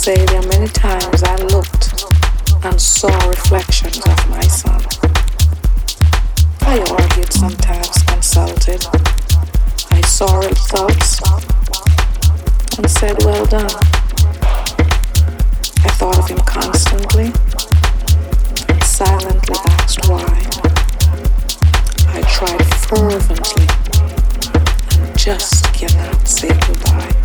say there are many times I looked and saw reflections of my son. I argued sometimes, consulted. I saw thoughts and said, well done. I thought of him constantly and silently asked why. I tried fervently and just cannot say goodbye.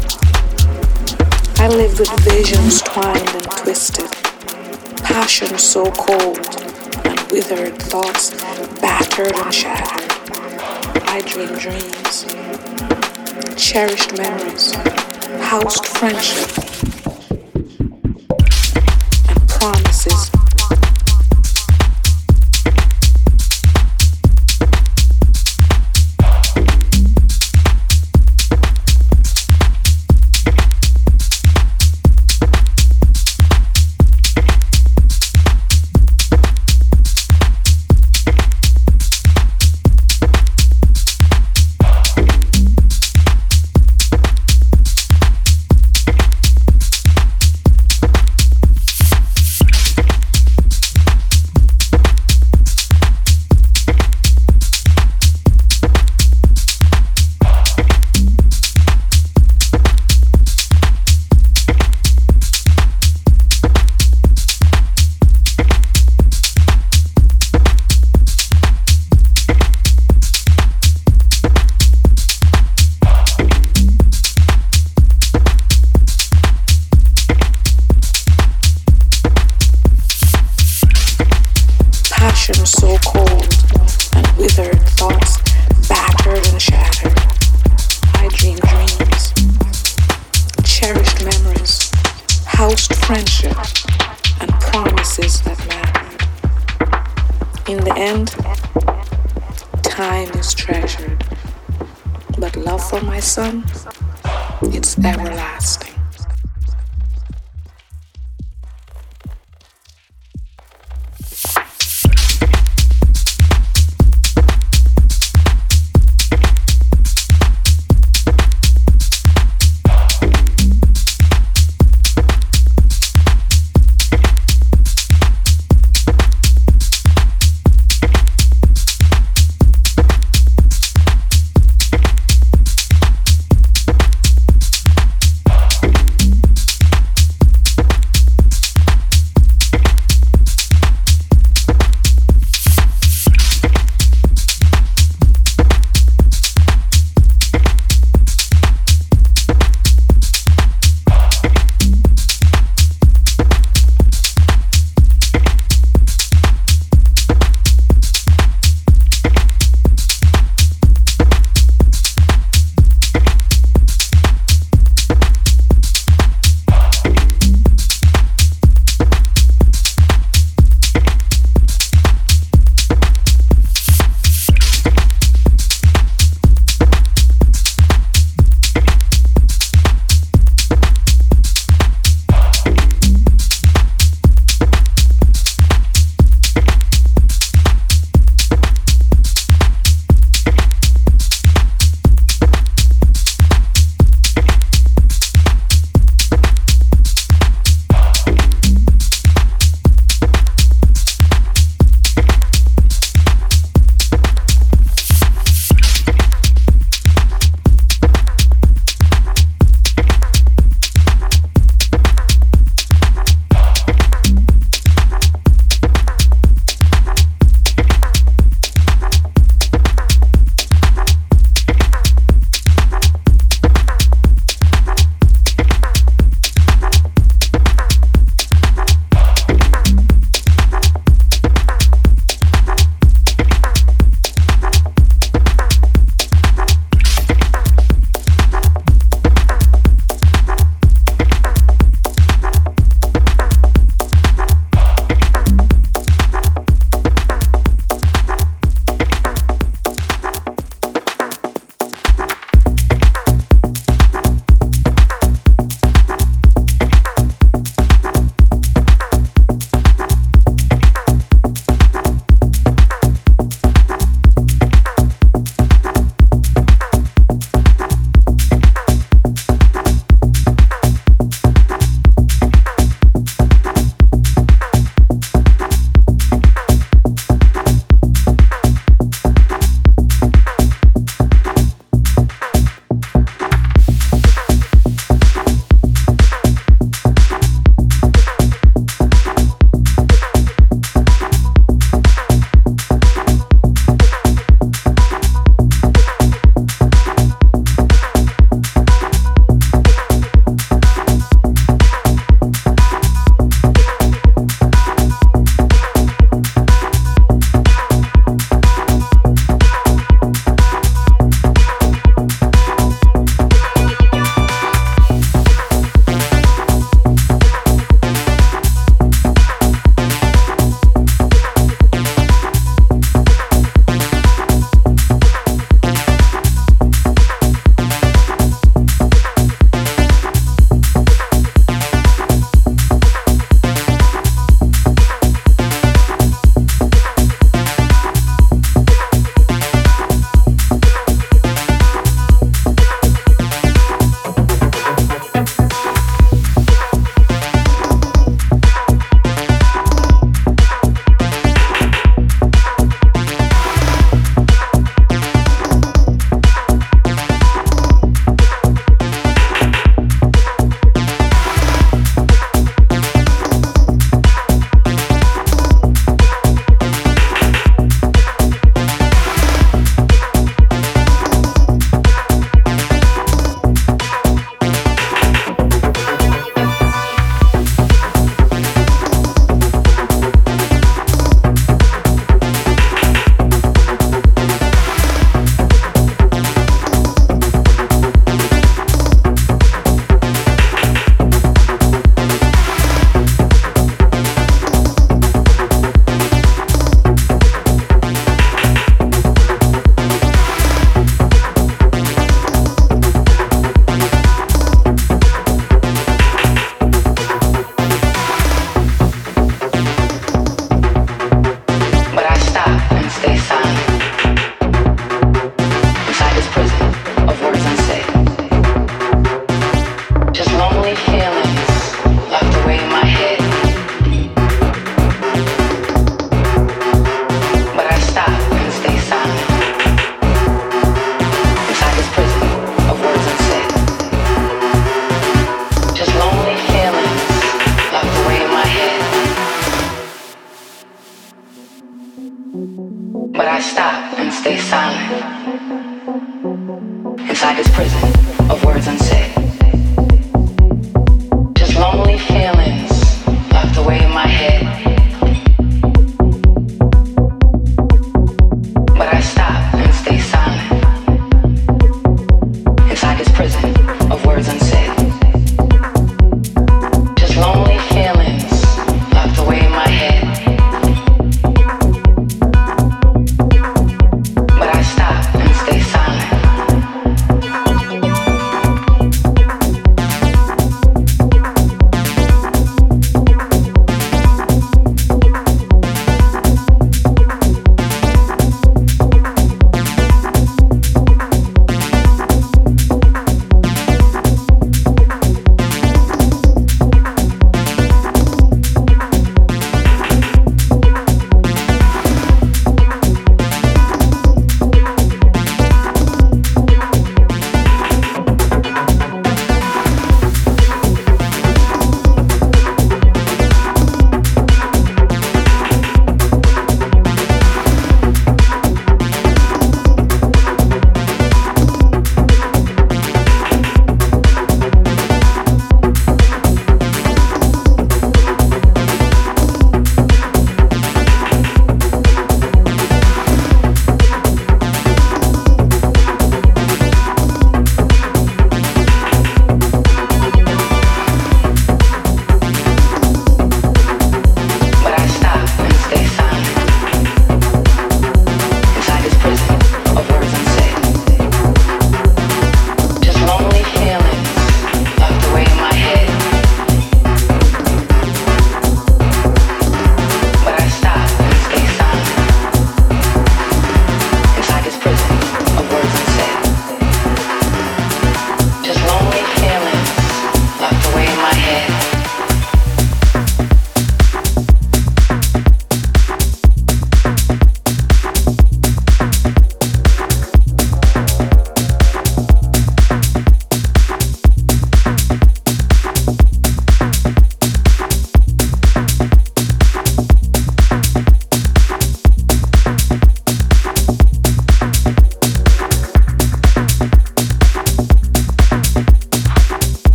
I lived with visions twined and twisted, passion so cold and withered, thoughts battered and shattered. I dreamed dreams, cherished memories, housed friendship, inside is prison of words unsaid.